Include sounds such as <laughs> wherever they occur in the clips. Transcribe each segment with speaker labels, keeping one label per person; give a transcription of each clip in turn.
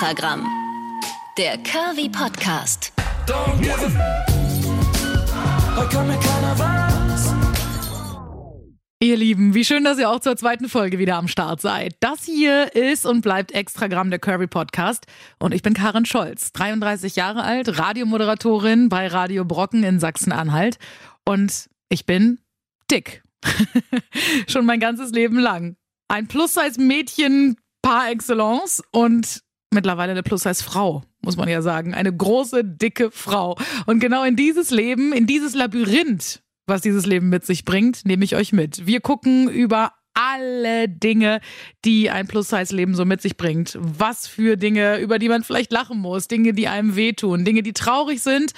Speaker 1: Extragramm. Der Curvy Podcast.
Speaker 2: Don't give.
Speaker 3: Ihr Lieben, wie schön, dass ihr auch zur zweiten Folge wieder am Start seid. Das hier ist und bleibt Extragramm der Curvy Podcast und ich bin Karin Scholz, 33 Jahre alt, Radiomoderatorin bei Radio Brocken in Sachsen-Anhalt und ich bin dick. <laughs> Schon mein ganzes Leben lang. Ein Plus-Size-Mädchen par excellence und mittlerweile eine Plus-Size-Frau, muss man ja sagen. Eine große, dicke Frau. Und genau in dieses Leben, in dieses Labyrinth, was dieses Leben mit sich bringt, nehme ich euch mit. Wir gucken über alle Dinge, die ein Plus-Size-Leben so mit sich bringt. Was für Dinge, über die man vielleicht lachen muss, Dinge, die einem wehtun, Dinge, die traurig sind.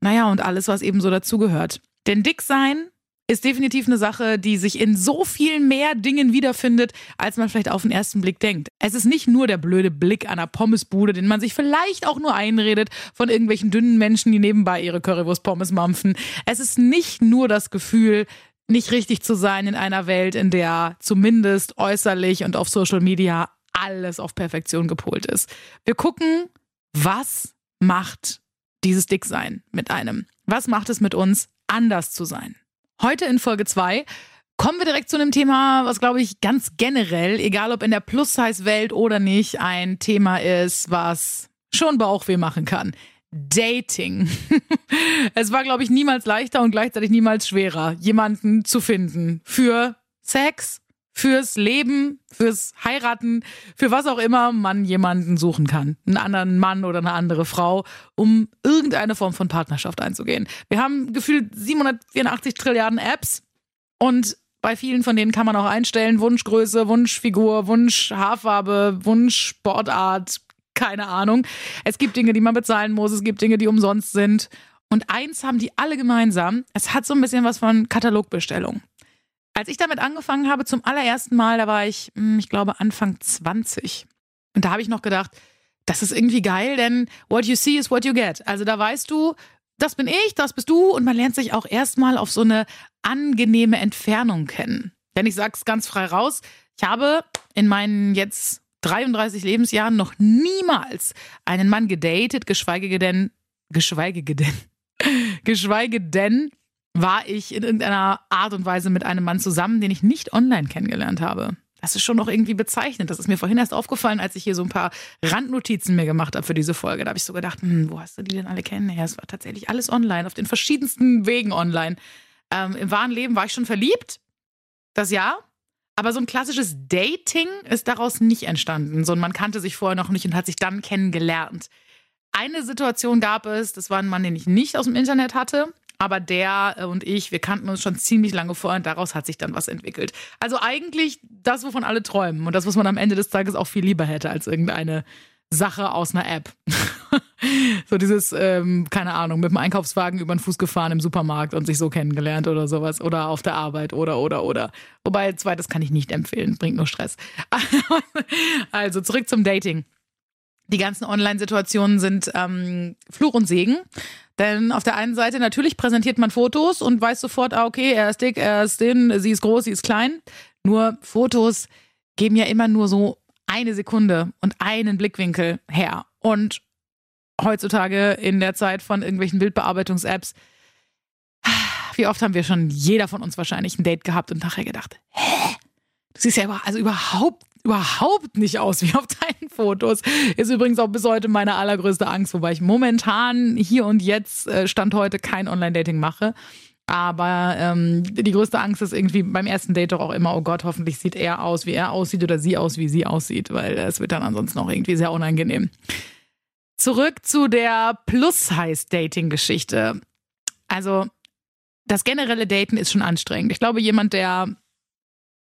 Speaker 3: Naja, und alles, was eben so dazugehört. Denn dick sein ist definitiv eine Sache, die sich in so viel mehr Dingen wiederfindet, als man vielleicht auf den ersten Blick denkt. Es ist nicht nur der blöde Blick einer Pommesbude, den man sich vielleicht auch nur einredet von irgendwelchen dünnen Menschen, die nebenbei ihre Currywurst-Pommes mampfen. Es ist nicht nur das Gefühl, nicht richtig zu sein in einer Welt, in der zumindest äußerlich und auf Social Media alles auf Perfektion gepolt ist. Wir gucken, was macht dieses Dicksein mit einem? Was macht es mit uns, anders zu sein? Heute in Folge 2 kommen wir direkt zu einem Thema, was, glaube ich, ganz generell, egal ob in der Plus-Size-Welt oder nicht, ein Thema ist, was schon Bauchweh machen kann. Dating. <laughs> es war, glaube ich, niemals leichter und gleichzeitig niemals schwerer, jemanden zu finden für Sex, fürs Leben, fürs Heiraten, für was auch immer man jemanden suchen kann. Einen anderen Mann oder eine andere Frau, um irgendeine Form von Partnerschaft einzugehen. Wir haben gefühlt 784 Trilliarden Apps und bei vielen von denen kann man auch einstellen, Wunschgröße, Wunschfigur, Wunsch Haarfarbe, Wunsch Sportart, keine Ahnung. Es gibt Dinge, die man bezahlen muss, es gibt Dinge, die umsonst sind. Und eins haben die alle gemeinsam, es hat so ein bisschen was von Katalogbestellung. Als ich damit angefangen habe, zum allerersten Mal, da war ich, hm, ich glaube, Anfang 20. Und da habe ich noch gedacht, das ist irgendwie geil, denn what you see is what you get. Also da weißt du, das bin ich, das bist du und man lernt sich auch erstmal auf so eine angenehme Entfernung kennen. Denn ich sag's ganz frei raus, ich habe in meinen jetzt 33 Lebensjahren noch niemals einen Mann gedatet, geschweige denn, geschweige denn, <laughs> geschweige denn war ich in irgendeiner Art und Weise mit einem Mann zusammen, den ich nicht online kennengelernt habe. Das ist schon noch irgendwie bezeichnend. Das ist mir vorhin erst aufgefallen, als ich hier so ein paar Randnotizen mir gemacht habe für diese Folge. Da habe ich so gedacht, hm, wo hast du die denn alle kennen? Ja, es war tatsächlich alles online, auf den verschiedensten Wegen online. Ähm, Im wahren Leben war ich schon verliebt. Das ja. Aber so ein klassisches Dating ist daraus nicht entstanden. So, man kannte sich vorher noch nicht und hat sich dann kennengelernt. Eine Situation gab es, das war ein Mann, den ich nicht aus dem Internet hatte. Aber der äh, und ich, wir kannten uns schon ziemlich lange vorher und daraus hat sich dann was entwickelt. Also eigentlich das, wovon alle träumen und das, was man am Ende des Tages auch viel lieber hätte als irgendeine Sache aus einer App. <laughs> so dieses, ähm, keine Ahnung, mit dem Einkaufswagen über den Fuß gefahren im Supermarkt und sich so kennengelernt oder sowas. Oder auf der Arbeit oder, oder, oder. Wobei, zweites kann ich nicht empfehlen, bringt nur Stress. <laughs> also zurück zum Dating. Die ganzen Online-Situationen sind ähm, Fluch und Segen. Denn auf der einen Seite natürlich präsentiert man Fotos und weiß sofort, ah, okay, er ist dick, er ist dünn, sie ist groß, sie ist klein. Nur Fotos geben ja immer nur so eine Sekunde und einen Blickwinkel her. Und heutzutage in der Zeit von irgendwelchen Bildbearbeitungs-Apps, wie oft haben wir schon, jeder von uns wahrscheinlich ein Date gehabt und nachher gedacht, hä? Du siehst ja also überhaupt überhaupt nicht aus wie auf <laughs> deinen Fotos. Ist übrigens auch bis heute meine allergrößte Angst, wobei ich momentan hier und jetzt, äh, Stand heute, kein Online-Dating mache. Aber ähm, die größte Angst ist irgendwie beim ersten Date doch auch immer, oh Gott, hoffentlich sieht er aus, wie er aussieht oder sie aus, wie sie aussieht, weil es wird dann ansonsten auch irgendwie sehr unangenehm. Zurück zu der Plus-Size-Dating-Geschichte. Also, das generelle Daten ist schon anstrengend. Ich glaube, jemand, der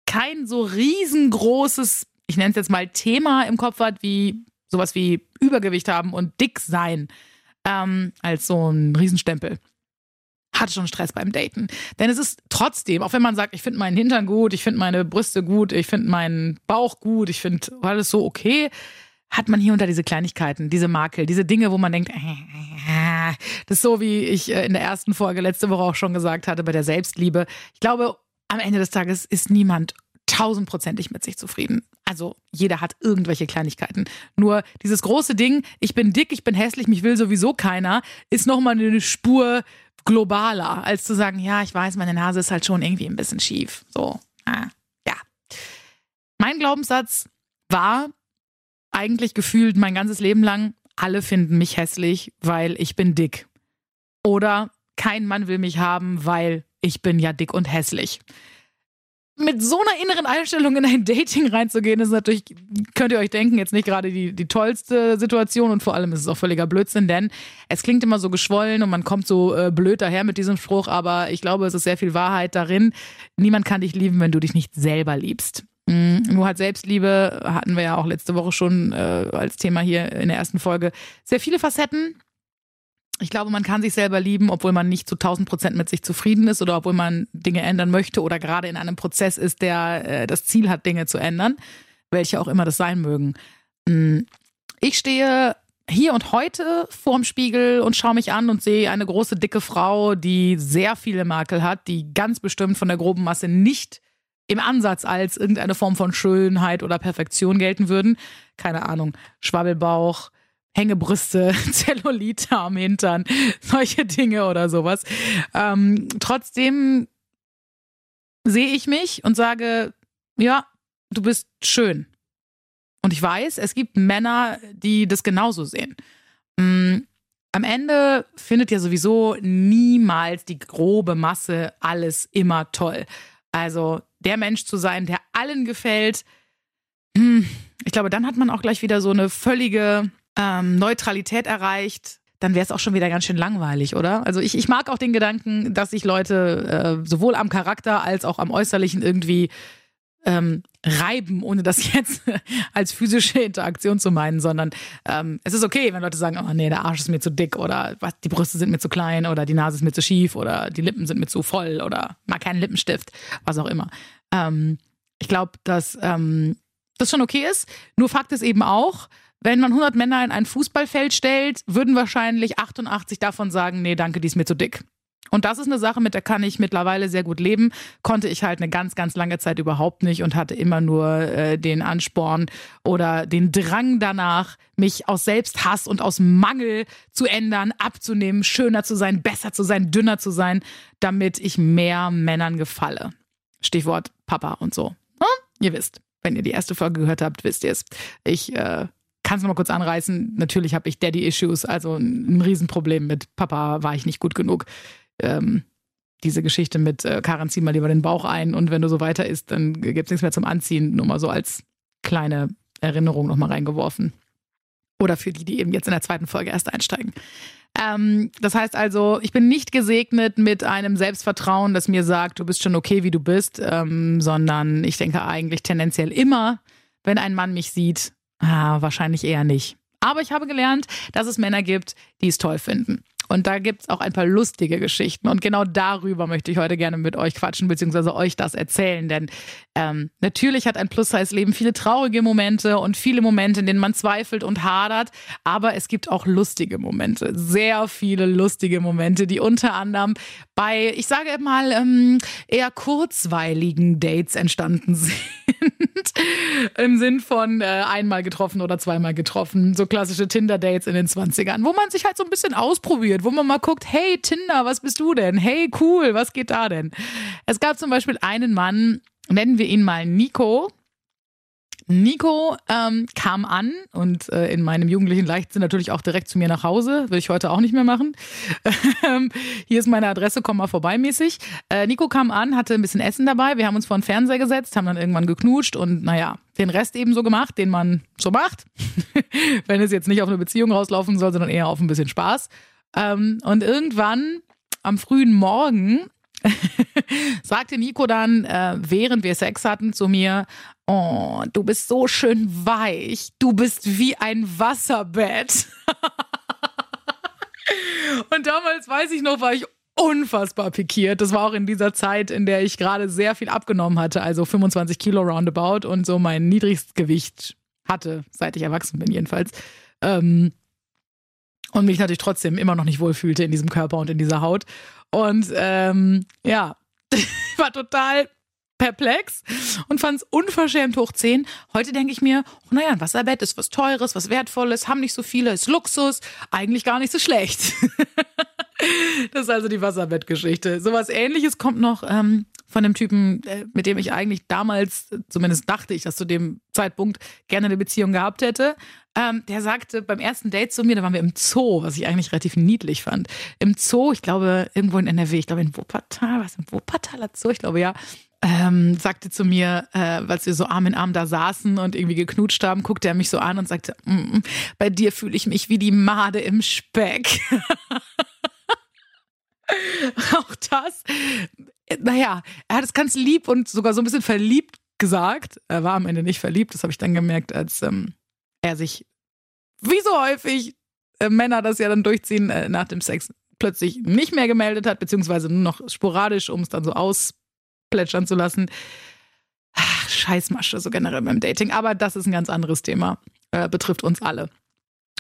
Speaker 3: kein so riesengroßes ich nenne es jetzt mal Thema im Kopf hat, wie sowas wie Übergewicht haben und dick sein, ähm, als so ein Riesenstempel. Hatte schon Stress beim Daten. Denn es ist trotzdem, auch wenn man sagt, ich finde meinen Hintern gut, ich finde meine Brüste gut, ich finde meinen Bauch gut, ich finde alles so okay, hat man hier unter diese Kleinigkeiten, diese Makel, diese Dinge, wo man denkt, äh, das ist so, wie ich äh, in der ersten Folge letzte Woche auch schon gesagt hatte, bei der Selbstliebe. Ich glaube, am Ende des Tages ist niemand tausendprozentig mit sich zufrieden. Also jeder hat irgendwelche Kleinigkeiten. Nur dieses große Ding, ich bin dick, ich bin hässlich, mich will sowieso keiner, ist nochmal eine Spur globaler, als zu sagen, ja, ich weiß, meine Nase ist halt schon irgendwie ein bisschen schief. So, ah, ja. Mein Glaubenssatz war eigentlich gefühlt mein ganzes Leben lang, alle finden mich hässlich, weil ich bin dick. Oder kein Mann will mich haben, weil ich bin ja dick und hässlich mit so einer inneren Einstellung in ein Dating reinzugehen, ist natürlich, könnt ihr euch denken, jetzt nicht gerade die, die tollste Situation und vor allem ist es auch völliger Blödsinn, denn es klingt immer so geschwollen und man kommt so äh, blöd daher mit diesem Spruch, aber ich glaube, es ist sehr viel Wahrheit darin. Niemand kann dich lieben, wenn du dich nicht selber liebst. Mhm. Nur halt Selbstliebe hatten wir ja auch letzte Woche schon äh, als Thema hier in der ersten Folge. Sehr viele Facetten ich glaube, man kann sich selber lieben, obwohl man nicht zu 1000 Prozent mit sich zufrieden ist oder obwohl man Dinge ändern möchte oder gerade in einem Prozess ist, der äh, das Ziel hat, Dinge zu ändern, welche auch immer das sein mögen. Mm, ich stehe hier und heute vorm Spiegel und schaue mich an und sehe eine große, dicke Frau, die sehr viele Makel hat, die ganz bestimmt von der groben Masse nicht im Ansatz als irgendeine Form von Schönheit oder Perfektion gelten würden. Keine Ahnung, Schwabbelbauch, Hängebrüste, <laughs> Zellulite am Hintern, solche Dinge oder sowas. Ähm, trotzdem sehe ich mich und sage, ja, du bist schön. Und ich weiß, es gibt Männer, die das genauso sehen. Mhm. Am Ende findet ja sowieso niemals die grobe Masse alles immer toll. Also der Mensch zu sein, der allen gefällt, hm, ich glaube, dann hat man auch gleich wieder so eine völlige ähm, Neutralität erreicht, dann wäre es auch schon wieder ganz schön langweilig, oder? Also ich, ich mag auch den Gedanken, dass sich Leute äh, sowohl am Charakter als auch am Äußerlichen irgendwie ähm, reiben, ohne das <laughs> jetzt als physische Interaktion zu meinen, sondern ähm, es ist okay, wenn Leute sagen, oh nee, der Arsch ist mir zu dick oder was, die Brüste sind mir zu klein oder die Nase ist mir zu schief oder die Lippen sind mir zu voll oder mag keinen Lippenstift, was auch immer. Ähm, ich glaube, dass ähm, das schon okay ist. Nur Fakt ist eben auch, wenn man 100 Männer in ein Fußballfeld stellt, würden wahrscheinlich 88 davon sagen, nee, danke, die ist mir zu dick. Und das ist eine Sache, mit der kann ich mittlerweile sehr gut leben. Konnte ich halt eine ganz, ganz lange Zeit überhaupt nicht und hatte immer nur äh, den Ansporn oder den Drang danach, mich aus Selbsthass und aus Mangel zu ändern, abzunehmen, schöner zu sein, besser zu sein, dünner zu sein, damit ich mehr Männern gefalle. Stichwort Papa und so. Hm? Ihr wisst, wenn ihr die erste Folge gehört habt, wisst ihr es. Ich äh, kann es mal kurz anreißen. Natürlich habe ich Daddy-Issues, also ein Riesenproblem mit Papa war ich nicht gut genug. Ähm, diese Geschichte mit äh, Karen, zieh mal lieber den Bauch ein und wenn du so weiter isst, dann gibt es nichts mehr zum Anziehen. Nur mal so als kleine Erinnerung nochmal reingeworfen. Oder für die, die eben jetzt in der zweiten Folge erst einsteigen. Ähm, das heißt also, ich bin nicht gesegnet mit einem Selbstvertrauen, das mir sagt, du bist schon okay, wie du bist, ähm, sondern ich denke eigentlich tendenziell immer, wenn ein Mann mich sieht, Ah, wahrscheinlich eher nicht. Aber ich habe gelernt, dass es Männer gibt, die es toll finden. Und da gibt es auch ein paar lustige Geschichten. Und genau darüber möchte ich heute gerne mit euch quatschen, beziehungsweise euch das erzählen. Denn ähm, natürlich hat ein Plus-Size-Leben viele traurige Momente und viele Momente, in denen man zweifelt und hadert. Aber es gibt auch lustige Momente. Sehr viele lustige Momente, die unter anderem bei, ich sage mal, ähm, eher kurzweiligen Dates entstanden <laughs> sind. Im Sinn von äh, einmal getroffen oder zweimal getroffen. So klassische Tinder-Dates in den 20ern, wo man sich halt so ein bisschen ausprobiert, wo man mal guckt, hey Tinder, was bist du denn? Hey cool, was geht da denn? Es gab zum Beispiel einen Mann, nennen wir ihn mal Nico. Nico ähm, kam an und äh, in meinem jugendlichen Leichtsinn natürlich auch direkt zu mir nach Hause. Will ich heute auch nicht mehr machen. <laughs> Ähm, hier ist meine Adresse, komm mal vorbei mäßig. Äh, Nico kam an, hatte ein bisschen Essen dabei. Wir haben uns vor den Fernseher gesetzt, haben dann irgendwann geknutscht und naja, den Rest eben so gemacht, den man so macht. <laughs> Wenn es jetzt nicht auf eine Beziehung rauslaufen soll, sondern eher auf ein bisschen Spaß. Ähm, und irgendwann am frühen Morgen <laughs> sagte Nico dann, äh, während wir Sex hatten, zu mir, oh, du bist so schön weich, du bist wie ein Wasserbett. <laughs> Und damals, weiß ich noch, war ich unfassbar pikiert. Das war auch in dieser Zeit, in der ich gerade sehr viel abgenommen hatte, also 25 Kilo roundabout und so mein Niedrigstgewicht hatte, seit ich erwachsen bin jedenfalls. Ähm, und mich natürlich trotzdem immer noch nicht wohlfühlte in diesem Körper und in dieser Haut. Und ähm, ja, <laughs> war total perplex und fand es unverschämt hoch 10. Heute denke ich mir, oh, naja, ein Wasserbett ist was Teures, was Wertvolles, haben nicht so viele, ist Luxus, eigentlich gar nicht so schlecht. <laughs> das ist also die Wasserbettgeschichte. Sowas ähnliches kommt noch ähm, von dem Typen, äh, mit dem ich eigentlich damals, zumindest dachte ich, dass zu dem Zeitpunkt gerne eine Beziehung gehabt hätte. Ähm, der sagte beim ersten Date zu mir, da waren wir im Zoo, was ich eigentlich relativ niedlich fand. Im Zoo, ich glaube, irgendwo in NRW, ich glaube in Wuppertal, was im Wuppertaler Zoo, ich glaube ja, ähm, sagte zu mir, äh, als wir so Arm in Arm da saßen und irgendwie geknutscht haben, guckte er mich so an und sagte, mm, mm bei dir fühle ich mich wie die Made im Speck. <laughs> Auch das, naja, er hat es ganz lieb und sogar so ein bisschen verliebt gesagt. Er war am Ende nicht verliebt, das habe ich dann gemerkt, als ähm, er sich, wie so häufig äh, Männer das ja dann durchziehen, äh, nach dem Sex plötzlich nicht mehr gemeldet hat, beziehungsweise nur noch sporadisch, um es dann so ausplätschern zu lassen. Ach, Scheißmasche, so generell beim Dating. Aber das ist ein ganz anderes Thema. Äh, betrifft uns alle.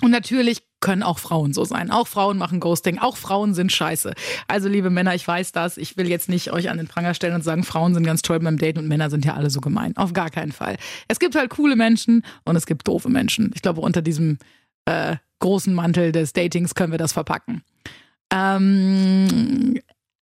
Speaker 3: Und natürlich können auch Frauen so sein. Auch Frauen machen Ghosting. Auch Frauen sind scheiße. Also, liebe Männer, ich weiß das. Ich will jetzt nicht euch an den Pranger stellen und sagen, Frauen sind ganz toll beim Daten und Männer sind ja alle so gemein. Auf gar keinen Fall. Es gibt halt coole Menschen und es gibt doofe Menschen. Ich glaube, unter diesem äh, großen Mantel des Datings können wir das verpacken. Ähm,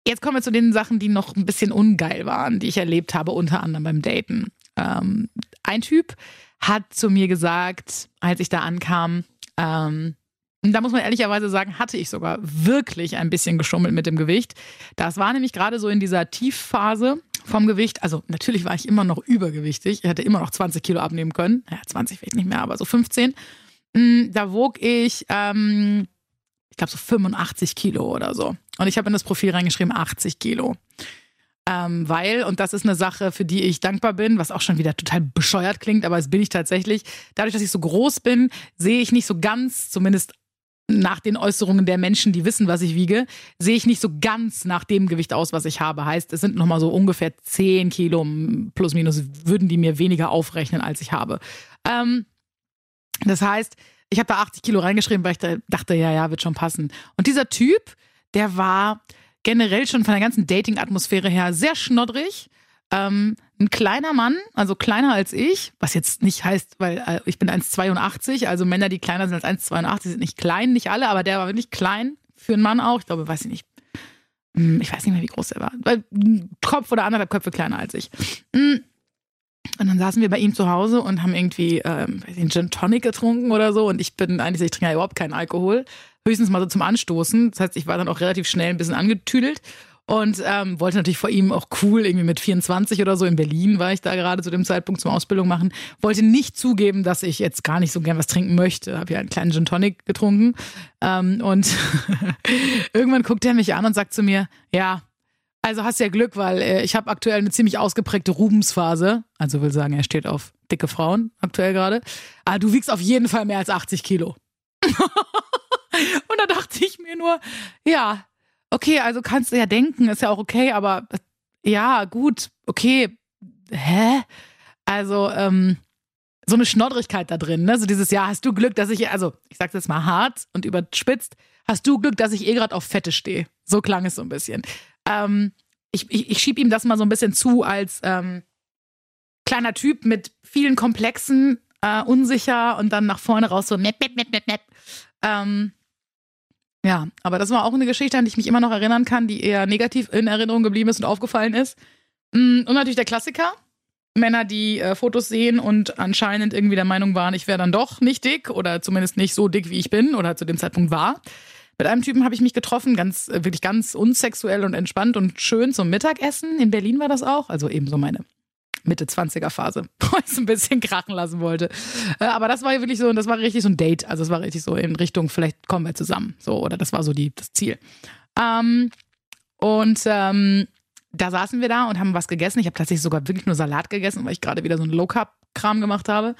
Speaker 3: jetzt kommen wir zu den Sachen, die noch ein bisschen ungeil waren, die ich erlebt habe, unter anderem beim Daten. Ähm, ein Typ hat zu mir gesagt, als ich da ankam, ähm, da muss man ehrlicherweise sagen, hatte ich sogar wirklich ein bisschen geschummelt mit dem Gewicht. Das war nämlich gerade so in dieser Tiefphase vom Gewicht. Also natürlich war ich immer noch übergewichtig. Ich hätte immer noch 20 Kilo abnehmen können. Ja, 20 vielleicht nicht mehr, aber so 15. Mm, da wog ich, ähm, ich glaube so 85 Kilo oder so. Und ich habe in das Profil reingeschrieben 80 Kilo. Ähm, weil, und das ist eine Sache, für die ich dankbar bin, was auch schon wieder total bescheuert klingt, aber es bin ich tatsächlich. Dadurch, dass ich so groß bin, sehe ich nicht so ganz, zumindest nach den Äußerungen der Menschen, die wissen, was ich wiege, sehe ich nicht so ganz nach dem Gewicht aus, was ich habe. Heißt, es sind nochmal so ungefähr 10 Kilo plus minus, würden die mir weniger aufrechnen, als ich habe. Ähm, das heißt, ich habe da 80 Kilo reingeschrieben, weil ich dachte, ja, ja, wird schon passen. Und dieser Typ, der war generell schon von der ganzen Dating-Atmosphäre her sehr schnoddrig. Ähm, ein kleiner Mann, also kleiner als ich, was jetzt nicht heißt, weil äh, ich bin 1,82, also Männer, die kleiner sind als 1,82, sind nicht klein, nicht alle, aber der war wirklich klein für einen Mann auch. Ich glaube, weiß ich nicht. Hm, ich weiß nicht mehr, wie groß er war. Kopf oder anderthalb Köpfe kleiner als ich. Und dann saßen wir bei ihm zu Hause und haben irgendwie ähm, den Gin Tonic getrunken oder so. Und ich bin eigentlich, ich trinke ja überhaupt keinen Alkohol höchstens mal so zum Anstoßen. Das heißt, ich war dann auch relativ schnell ein bisschen angetüdelt und ähm, wollte natürlich vor ihm auch cool, irgendwie mit 24 oder so in Berlin war ich da gerade zu dem Zeitpunkt zum Ausbildung machen. Wollte nicht zugeben, dass ich jetzt gar nicht so gern was trinken möchte. Habe ja einen kleinen Gin Tonic getrunken ähm, und <laughs> irgendwann guckt er mich an und sagt zu mir, ja, also hast ja Glück, weil äh, ich habe aktuell eine ziemlich ausgeprägte Rubensphase. Also will sagen, er steht auf dicke Frauen aktuell gerade. Aber du wiegst auf jeden Fall mehr als 80 Kilo. <laughs> Und da dachte ich mir nur, ja, okay, also kannst du ja denken, ist ja auch okay, aber ja, gut, okay, hä? Also, ähm, so eine Schnoddrigkeit da drin, ne? So dieses, ja, hast du Glück, dass ich, also, ich sag's jetzt mal hart und überspitzt, hast du Glück, dass ich eh gerade auf Fette stehe. So klang es so ein bisschen. Ähm, ich, ich, ich schieb ihm das mal so ein bisschen zu als ähm, kleiner Typ mit vielen Komplexen, äh, unsicher und dann nach vorne raus so met, met, met, met, met. Ähm, ja, aber das war auch eine Geschichte, an die ich mich immer noch erinnern kann, die eher negativ in Erinnerung geblieben ist und aufgefallen ist. Mm, und natürlich der Klassiker. Männer, die äh, Fotos sehen und anscheinend irgendwie der Meinung waren, ich wäre dann doch nicht dick oder zumindest nicht so dick, wie ich bin oder zu dem Zeitpunkt war. Mit einem Typen habe ich mich getroffen, ganz, äh, wirklich ganz unsexuell und entspannt und schön zum Mittagessen. In Berlin war das auch, also eben so meine Mitte 20er Phase, <laughs> wo ich es ein bisschen krachen lassen wollte. Äh, aber das war wirklich so, das war richtig so ein Date. Also es war richtig so in Richtung, vielleicht kommen wir zusammen. So, oder das war so die, das Ziel. Ähm, und ähm, da saßen wir da und haben was gegessen. Ich habe tatsächlich sogar wirklich nur Salat gegessen, weil ich gerade wieder so einen Low-Carb-Kram gemacht habe.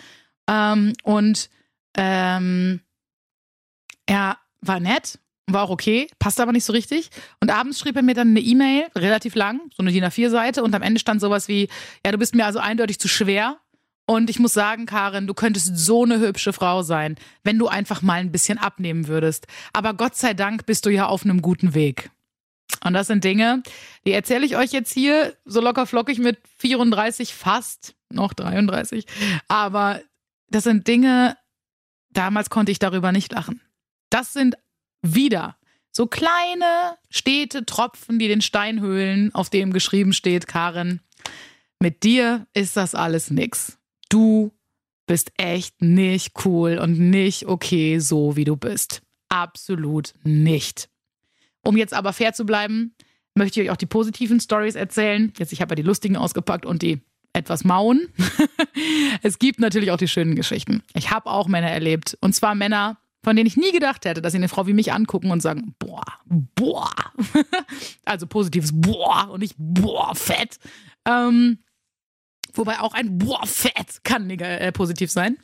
Speaker 3: Ähm, und ähm, er war nett, war auch okay, passte aber nicht so richtig. Und abends schrieb er mir dann eine E-Mail, relativ lang, so eine DIN A4-Seite, und am Ende stand sowas wie: Ja, du bist mir also eindeutig zu schwer. Und ich muss sagen, Karin, du könntest so eine hübsche Frau sein, wenn du einfach mal ein bisschen abnehmen würdest. Aber Gott sei Dank bist du ja auf einem guten Weg. Und das sind Dinge, die erzähle ich euch jetzt hier so locker flockig mit 34 fast, noch 33. Aber das sind Dinge, damals konnte ich darüber nicht lachen. Das sind wieder so kleine, stete Tropfen, die den Stein höhlen, auf dem geschrieben steht, Karin, mit dir ist das alles nix. Du bist echt nicht cool und nicht okay, so wie du bist. Absolut nicht. Um jetzt aber fair zu bleiben, möchte ich euch auch die positiven Stories erzählen. Jetzt, ich habe ja die lustigen ausgepackt und die etwas mauen. <laughs> es gibt natürlich auch die schönen Geschichten. Ich habe auch Männer erlebt. Und zwar Männer, von denen ich nie gedacht hätte, dass sie eine Frau wie mich angucken und sagen, boah, boah. <laughs> also positives boah und nicht boah, fett. Ähm, wobei auch ein boah, fett kann äh, positiv sein.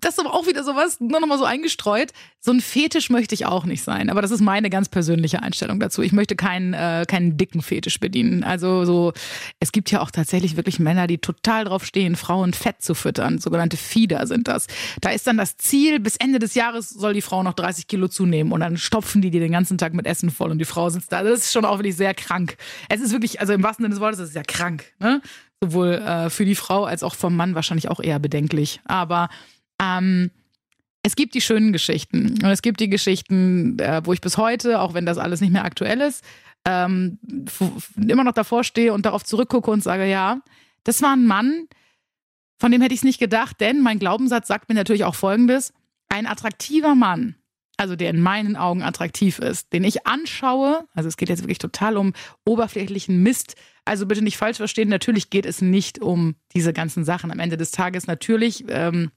Speaker 3: Das ist aber auch wieder sowas, nur nochmal so eingestreut. So ein Fetisch möchte ich auch nicht sein. Aber das ist meine ganz persönliche Einstellung dazu. Ich möchte keinen, äh, keinen dicken Fetisch bedienen. Also so, es gibt ja auch tatsächlich wirklich Männer, die total drauf stehen, Frauen Fett zu füttern. Sogenannte Fieder sind das. Da ist dann das Ziel, bis Ende des Jahres soll die Frau noch 30 Kilo zunehmen. Und dann stopfen die die den ganzen Tag mit Essen voll und die Frau sitzt da. Das ist schon auch wirklich sehr krank. Es ist wirklich, also im wahrsten Sinne des Wortes, es ist ja krank. Ne? Sowohl äh, für die Frau als auch vom Mann wahrscheinlich auch eher bedenklich. Aber ähm, es gibt die schönen Geschichten und es gibt die Geschichten, äh, wo ich bis heute, auch wenn das alles nicht mehr aktuell ist, ähm, immer noch davor stehe und darauf zurückgucke und sage, ja, das war ein Mann, von dem hätte ich es nicht gedacht, denn mein Glaubenssatz sagt mir natürlich auch Folgendes. Ein attraktiver Mann also der in meinen Augen attraktiv ist, den ich anschaue, also es geht jetzt wirklich total um oberflächlichen Mist, also bitte nicht falsch verstehen, natürlich geht es nicht um diese ganzen Sachen. Am Ende des Tages. Natürlich ähm,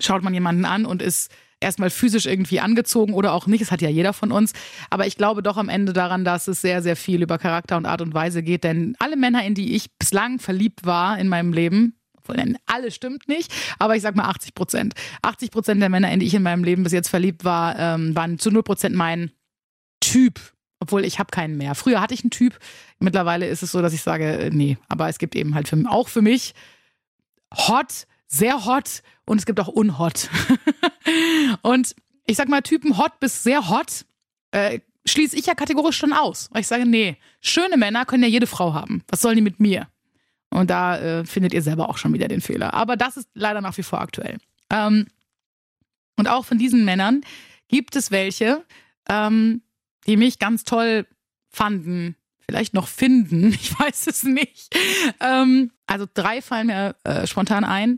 Speaker 3: schaut man jemanden an und ist erstmal physisch irgendwie angezogen oder auch nicht, das hat ja jeder von uns, aber ich glaube doch am Ende daran, dass es sehr, sehr viel über Charakter und Art und Weise geht, denn alle Männer, in die ich bislang verliebt war in meinem Leben, alles stimmt nicht, aber ich sag mal 80 Prozent. 80 Prozent der Männer, in die ich in meinem Leben bis jetzt verliebt war, ähm, waren zu 0 Prozent mein Typ. Obwohl ich habe keinen mehr. Früher hatte ich einen Typ. Mittlerweile ist es so, dass ich sage, äh, nee, aber es gibt eben halt für, auch für mich hot, sehr hot und es gibt auch unhot. <laughs> und ich sag mal, Typen hot bis sehr hot äh, schließe ich ja kategorisch schon aus. Weil ich sage, nee, schöne Männer können ja jede Frau haben. Was sollen die mit mir? Und da äh, findet ihr selber auch schon wieder den Fehler. Aber das ist leider nach wie vor aktuell. Ähm, und auch von diesen Männern gibt es welche, ähm, die mich ganz toll fanden, vielleicht noch finden, <laughs> ich weiß es nicht. Ähm, also drei fallen mir äh, spontan ein,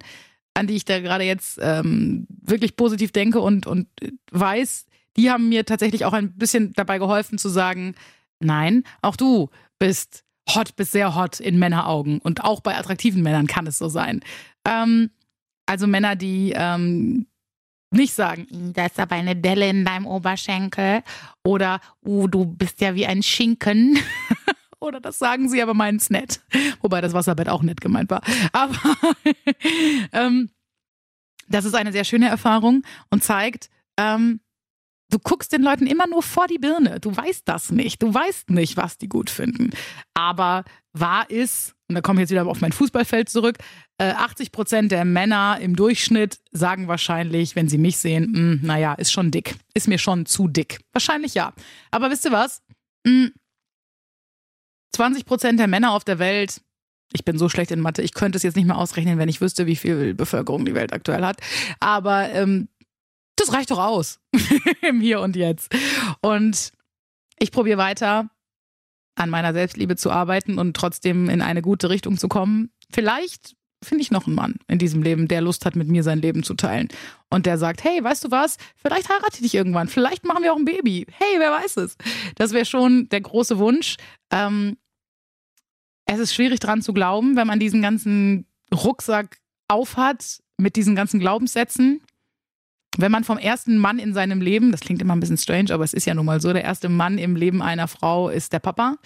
Speaker 3: an die ich da gerade jetzt ähm, wirklich positiv denke und, und weiß, die haben mir tatsächlich auch ein bisschen dabei geholfen zu sagen, nein, auch du bist hot bis sehr hot in Männeraugen. Und auch bei attraktiven Männern kann es so sein. Ähm, also Männer, die ähm, nicht sagen, hm, da ist aber eine Delle in deinem Oberschenkel oder uh, du bist ja wie ein Schinken. <laughs> oder das sagen sie, aber meinen es nett. Wobei das Wasserbett auch nett gemeint war. Aber <laughs> ähm, das ist eine sehr schöne Erfahrung und zeigt, ähm, Du guckst den Leuten immer nur vor die Birne. Du weißt das nicht. Du weißt nicht, was die gut finden. Aber wahr ist, und da komme ich jetzt wieder auf mein Fußballfeld zurück, 80 äh, Prozent der Männer im Durchschnitt sagen wahrscheinlich, wenn sie mich sehen, hm, naja, ist schon dick. Ist mir schon zu dick. Wahrscheinlich ja. Aber wisst ihr was? 20 hm, Prozent der Männer auf der Welt ich bin so schlecht in Mathe, ich könnte es jetzt nicht mehr ausrechnen, wenn ich wüsste, wie viel Bevölkerung die Welt aktuell hat. Aber ähm, das reicht doch aus <laughs> im Hier und Jetzt. Und ich probiere weiter an meiner Selbstliebe zu arbeiten und trotzdem in eine gute Richtung zu kommen. Vielleicht finde ich noch einen Mann in diesem Leben, der Lust hat, mit mir sein Leben zu teilen. Und der sagt, hey, weißt du was? Vielleicht heirate ich dich irgendwann. Vielleicht machen wir auch ein Baby. Hey, wer weiß es? Das wäre schon der große Wunsch. Ähm, es ist schwierig dran zu glauben, wenn man diesen ganzen Rucksack aufhat mit diesen ganzen Glaubenssätzen wenn man vom ersten Mann in seinem Leben, das klingt immer ein bisschen strange, aber es ist ja nun mal so, der erste Mann im Leben einer Frau ist der Papa.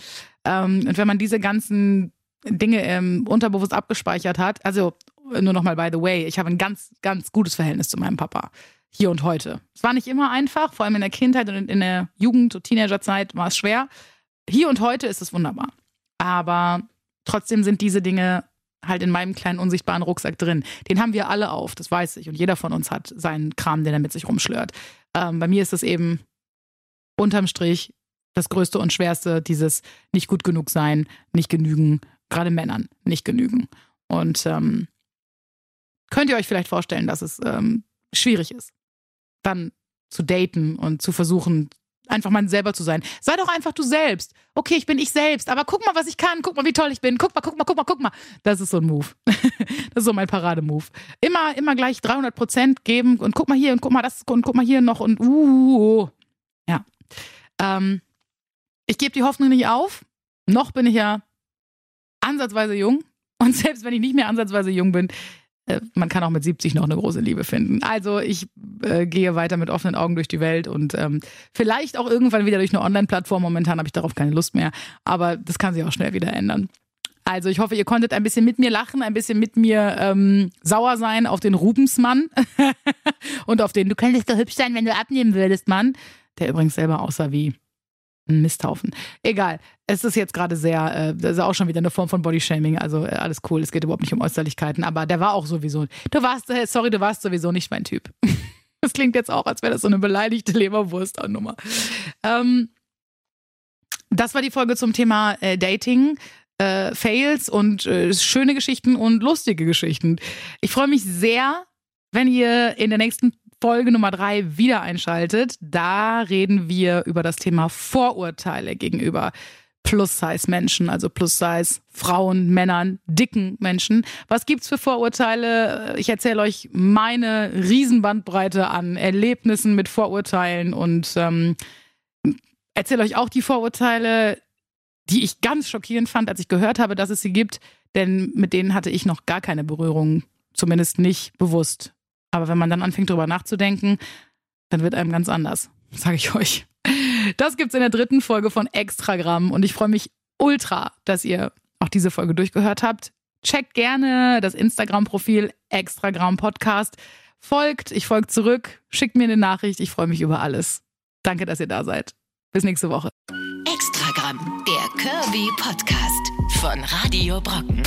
Speaker 3: Ähm, und wenn man diese ganzen Dinge ähm, unterbewusst abgespeichert hat, also nur nochmal by the way, ich habe ein ganz, ganz gutes Verhältnis zu meinem Papa. Hier und heute. Es war nicht immer einfach, vor allem in der Kindheit und in der Jugend, so Teenagerzeit war es schwer. Hier und heute ist es wunderbar. Aber trotzdem sind diese Dinge halt in meinem kleinen unsichtbaren Rucksack drin. Den haben wir alle auf, das weiß ich. Und jeder von uns hat seinen Kram, den er mit sich rumschlört. Ähm, bei mir ist es eben unterm Strich das Größte und Schwerste, dieses nicht gut genug sein, nicht genügen, gerade Männern nicht genügen. Und ähm, könnt ihr euch vielleicht vorstellen, dass es ähm, schwierig ist, dann zu daten und zu versuchen, einfach mal selber zu sein. Sei doch einfach du selbst. Okay, ich bin ich selbst, aber guck mal, was ich kann. Guck mal, wie toll ich bin. Guck mal, guck mal, guck mal, guck mal. Das ist so ein Move. <laughs> das ist so mein Parademove. Immer, immer gleich 300 Prozent geben und guck mal hier und guck mal das und guck mal hier noch und uh. Ja. Ähm, ich gebe die Hoffnung nicht auf. Noch bin ich ja ansatzweise jung. Und selbst wenn ich nicht mehr ansatzweise jung bin, man kann auch mit 70 noch eine große Liebe finden. Also ich äh, gehe weiter mit offenen Augen durch die Welt und ähm, vielleicht auch irgendwann wieder durch eine Online-Plattform. Momentan habe ich darauf keine Lust mehr, aber das kann sich auch schnell wieder ändern. Also ich hoffe, ihr konntet ein bisschen mit mir lachen, ein bisschen mit mir ähm, sauer sein auf den Rubensmann <laughs> und auf den, du könntest doch hübsch sein, wenn du abnehmen würdest, Mann. Der übrigens selber aussah wie Misthaufen. Egal. Es ist jetzt gerade sehr, äh, das ist auch schon wieder eine Form von Bodyshaming. Also äh, alles cool. Es geht überhaupt nicht um Äußerlichkeiten. Aber der war auch sowieso. Du warst, äh, sorry, du warst sowieso nicht mein Typ. <laughs> das klingt jetzt auch, als wäre das so eine beleidigte Leberwurst-Nummer. Ähm, das war die Folge zum Thema äh, Dating. Äh, Fails und äh, schöne Geschichten und lustige Geschichten. Ich freue mich sehr, wenn ihr in der nächsten Folge Nummer drei wieder einschaltet. Da reden wir über das Thema Vorurteile gegenüber Plus-Size-Menschen, also Plus-Size Frauen, Männern, dicken Menschen. Was gibt's für Vorurteile? Ich erzähle euch meine Riesenbandbreite an Erlebnissen mit Vorurteilen und ähm, erzähle euch auch die Vorurteile, die ich ganz schockierend fand, als ich gehört habe, dass es sie gibt, denn mit denen hatte ich noch gar keine Berührung, zumindest nicht bewusst. Aber wenn man dann anfängt, drüber nachzudenken, dann wird einem ganz anders, sage ich euch. Das gibt's in der dritten Folge von Extragramm und ich freue mich ultra, dass ihr auch diese Folge durchgehört habt. Checkt gerne das Instagram-Profil Extragramm Podcast. Folgt, ich folge zurück, schickt mir eine Nachricht, ich freue mich über alles. Danke, dass ihr da seid. Bis nächste Woche.
Speaker 1: Extragramm, der Kirby Podcast von Radio Brocken.